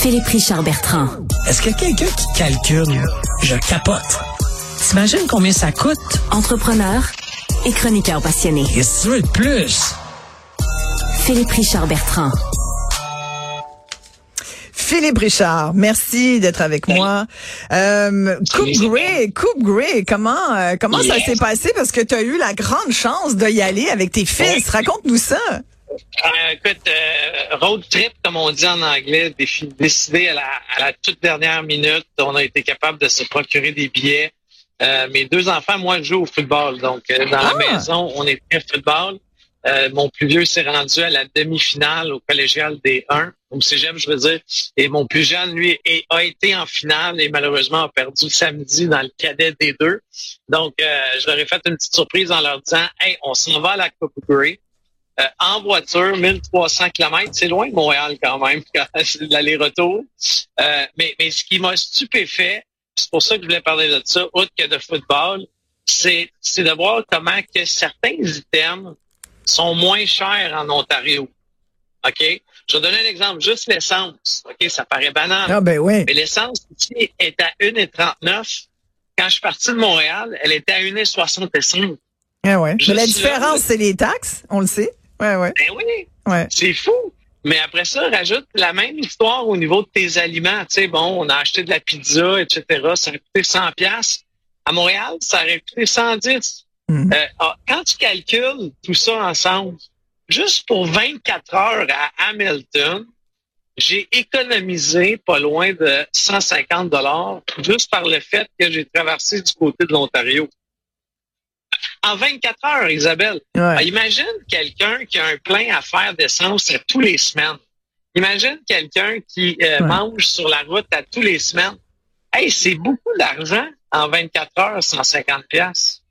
Philippe Richard Bertrand. Est-ce qu'il y a quelqu'un qui calcule? Je capote. T'imagines combien ça coûte? Entrepreneur et chroniqueur passionné. Qu'est-ce que tu veux de plus? Philippe Richard Bertrand. Philippe Richard, merci d'être avec moi. Euh, coupe Grey, Coupe Grey, comment euh, comment ça s'est passé? Parce que tu as eu la grande chance d'y aller avec tes fils. Raconte-nous ça. Euh, écoute, euh, road trip, comme on dit en anglais, décidé à la, à la toute dernière minute. On a été capable de se procurer des billets. Euh, mes deux enfants, moi, jouent au football. Donc, dans la Ah! maison, on est très football. Mon plus vieux s'est rendu à la demi-finale au collégial des 1, au cégep, je veux dire. Et mon plus jeune, lui, a été en finale et malheureusement a perdu samedi dans le cadet des deux. Donc, je leur ai fait une petite surprise en leur disant, « Hey, on s'en va à la Coupe Grey. Euh, en voiture, 1300 km, c'est loin de Montréal quand même, quand c'est l'aller-retour. Euh, mais, mais ce qui m'a stupéfait, c'est pour ça que je voulais parler de ça, autre que de football, c'est, de voir comment que certains items sont moins chers en Ontario. OK? Je vais donner un exemple, juste l'essence. OK? Ça paraît banal. Ah ben oui. Mais l'essence ici est à 1,39. Quand je suis parti de Montréal, elle était à 1,65. Ah ouais. Je Mais la différence c'est les taxes, on le sait. Ouais ouais. Ben oui, Ouais. c'est fou. Mais après ça, rajoute la même histoire au niveau de tes aliments. Tu sais, bon, on a acheté de la pizza, etc. Ça a coûté 100 pièces. À Montréal, ça aurait coûté 110. Mhm. Euh, ah, quand tu calcules tout ça ensemble, juste pour 24 heures à Hamilton, j'ai économisé pas loin de 150 dollars juste par le fait que j'ai traversé du côté de l'Ontario. En 24 heures, Isabelle. Ah, Ouais. imagine quelqu'un qui a un plein à faire d'essence à tous les semaines. Imagine quelqu'un qui euh, Ouais. mange sur la route à tous les semaines. Hey, c'est beaucoup d'argent en 24 heures, 150 pièces.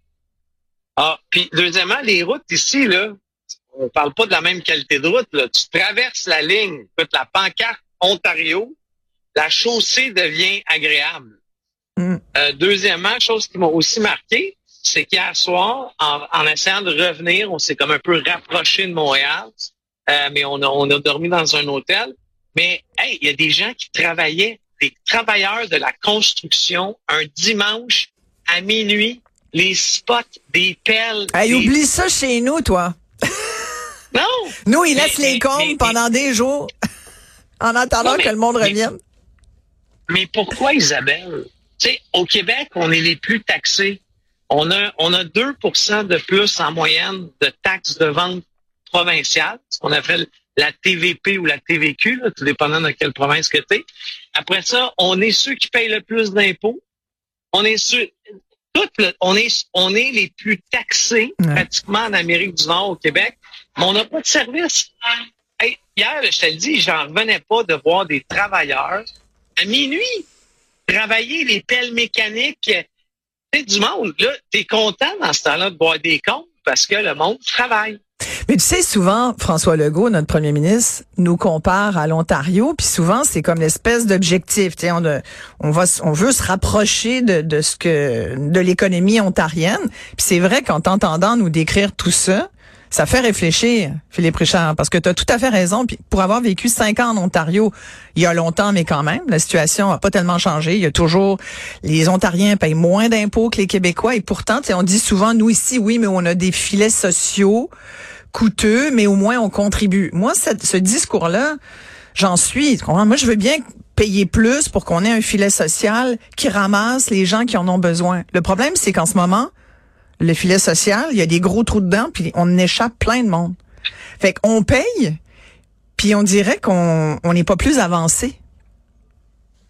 Ah, puis deuxièmement, les routes ici là, on parle pas de la même qualité de route là. Tu traverses la ligne, écoute la pancarte Ontario, la chaussée devient agréable. Mm. Euh, deuxièmement, chose qui m'a aussi marqué, c'est qu'hier soir, en, en essayant de revenir, on s'est comme un peu rapproché de Montréal, euh, mais on a, on a dormi dans un hôtel. Mais hey, il y a des gens qui travaillaient, des travailleurs de la construction, un dimanche à minuit, les spots, des pelles. Hey, des- oublie ça chez nous, toi. Non! Nous, ils Mais- laissent les comptes mais- pendant des jours en attendant Non, que le monde revienne. Mais pourquoi, Isabelle? Tu sais, au Québec, on est les plus taxés. On a, on a 2% de plus en moyenne de taxes de vente provinciales, ce qu'on appelle la TVP ou la TVQ, là, tout dépendant de quelle province que tu es. Après ça, on est ceux qui payent le plus d'impôts. On est ceux, tout le- on est, on est les plus taxés Ouais. pratiquement en Amérique du Nord, au Québec, mais on n'a pas de service. Hey, hier, je te le dis, j'en revenais pas de voir des travailleurs à minuit travailler les pelles mécaniques. Sais, du monde, là, t'es content dans ce temps-là de boire des comptes parce que le monde travaille. Mais tu sais, souvent, François Legault, notre premier ministre, nous compare à l'Ontario, puis souvent, c'est comme l'espèce d'objectif. Tu sais, on, on veut se rapprocher de, de ce que de l'économie ontarienne. Puis c'est vrai qu'en t'entendant nous décrire tout ça, ça fait réfléchir, Philippe Richard, parce que tu as tout à fait raison. Puis pour avoir vécu cinq ans en Ontario, il y a longtemps, mais quand même, la situation a pas tellement changé. Il y a toujours les Ontariens payent moins d'impôts que les Québécois, et pourtant, on dit souvent nous ici, oui, mais on a des filets sociaux coûteux, mais au moins on contribue. Moi, ce discours-là, j'en suis. Moi, je veux bien payer plus pour qu'on ait un filet social qui ramasse les gens qui en ont besoin. Le problème, c'est qu'en ce moment, le filet social, il y a des gros trous dedans, puis on échappe plein de monde. Fait qu'on paye, puis on dirait qu'on on n'est pas plus avancé.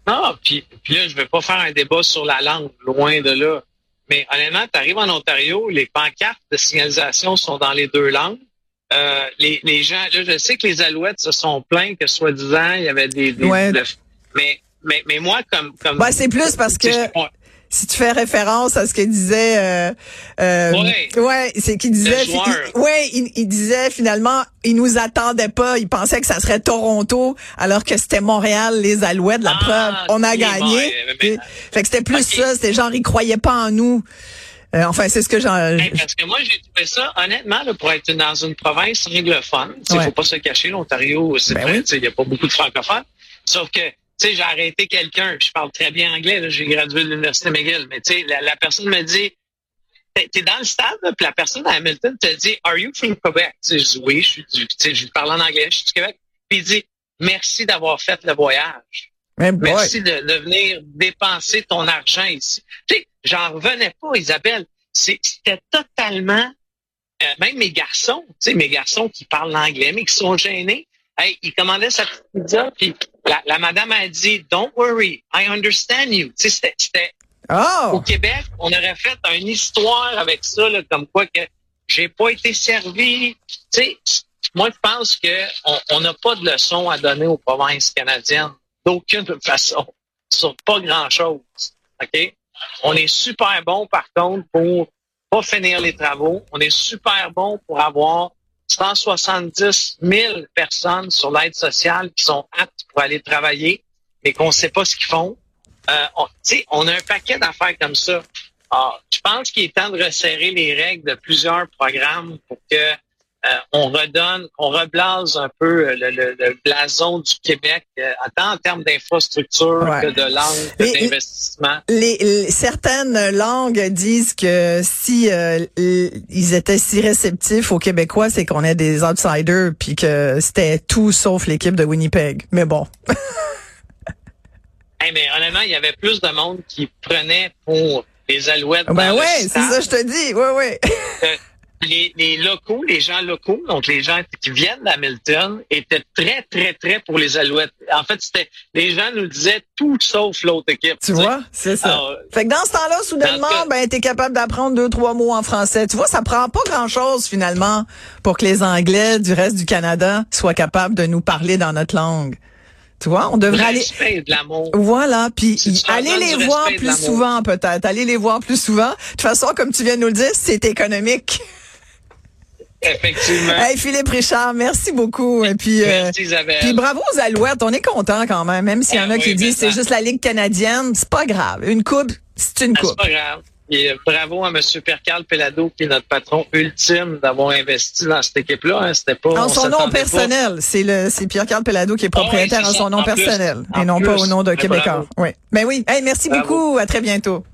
Non, puis, puis là, je vais pas faire un débat sur la langue, loin de là. Mais honnêtement, tu arrives en Ontario, les pancartes de signalisation sont dans les deux langues. Euh, les, les gens, là, je sais que les Alouettes se sont plaints que soi-disant, il y avait des... des- Ouais. de- mais, mais, mais moi, comme... comme Ben, c'est plus parce que-. Si tu fais référence à ce que disait euh, euh, Ouais. ouais, c'est qu'il disait il- ouais, il, il disait finalement il nous attendait pas, il pensait que ça serait Toronto alors que c'était Montréal les Alouettes la Ah, preuve, on a gagné. bon, ouais, mais- fait que c'était plus ça, c'était genre il croyait pas en nous. Euh, enfin, c'est ce que j'en Hey, parce que moi, j'ai trouvé ça, honnêtement, là, pour être dans une province anglophone, il Ouais. faut pas se cacher, l'Ontario, c'est Ben vrai, oui. il n'y a pas beaucoup de francophones. Sauf que sais, j'ai arrêté quelqu'un, je parle très bien anglais, j'ai gradué de l'Université McGill, mais tu sais, la, personne me dit, t'es dans le stade, puis la personne à Hamilton te dit, Are you from Quebec? Tu sais, je dis, oui, je suis du, tu sais, je parle en anglais, je suis du Québec. Puis il dit, merci d'avoir fait le voyage. merci de, de, venir dépenser ton argent ici. Tu sais, j'en revenais pas, Isabelle. C'était totalement, euh, même mes garçons, tu sais, mes garçons qui parlent l'anglais, mais qui sont gênés, hey, ils commandaient sa petite pizza, puis la, madame a dit, Don't worry, I understand you. Tu sais, c'était oh. au Québec, on aurait fait une histoire avec ça, là, comme quoi que j'ai pas été servi. Tu sais, moi, je pense que on n'a pas de leçon à donner aux provinces canadiennes d'aucune façon sur pas grand-chose. OK? On est super bon, par contre, pour pas finir les travaux. On est super bon pour avoir 170 000 personnes sur l'aide sociale qui sont aptes pour aller travailler, mais qu'on ne sait pas ce qu'ils font. Euh, on, on a un paquet d'affaires comme ça. Alors, je pense qu'il est temps de resserrer les règles de plusieurs programmes pour que on redonne, on reblase un peu euh, le, le, blason du Québec, euh, tant en termes d'infrastructure que de langue, d'investissement. Les, certaines langues disent que si ils étaient si réceptifs aux Québécois, c'est qu'on est des outsiders, puis que c'était tout sauf l'équipe de Winnipeg. Mais bon. mais honnêtement, il y avait plus de monde qui prenait pour les Alouettes. Ben ouais, c'est ça je te dis, ouais, ouais les, locaux, les gens locaux, donc les gens qui viennent d'Hamilton, étaient très, très, très pour les Alouettes. En fait, c'était les gens nous disaient tout sauf l'autre équipe. Tu vois, c'est ça. fait que dans ce temps-là, soudainement, ben t'es capable d'apprendre deux, trois mots en français. Tu vois, ça prend pas grand-chose finalement pour que les Anglais du reste du Canada soient capables de nous parler dans notre langue. Tu vois, on devrait aller. De l'amour. Voilà, puis aller les voir plus souvent peut-être. Aller les voir plus souvent. De toute façon, comme tu viens de nous le dire, c'est économique. Effectivement. Hey, Philippe Richard, merci beaucoup. Et puis, euh, merci Isabelle. Puis bravo aux Alouettes. On est content quand même, même s'il y en a eh qui disent c'est juste la Ligue canadienne. C'est pas grave. Une coupe, c'est une coupe. C'est pas grave. Et bravo à M. Percal Pelado, qui est notre patron ultime d'avoir investi dans cette équipe-là. Hein. C'était pas. En son nom personnel. C'est le, c'est Pierre-Carl Pelado qui est ah propriétaire en son nom personnel. et non pas au nom de Québécois. Oui. Mais oui. Hey, merci beaucoup. À très bientôt.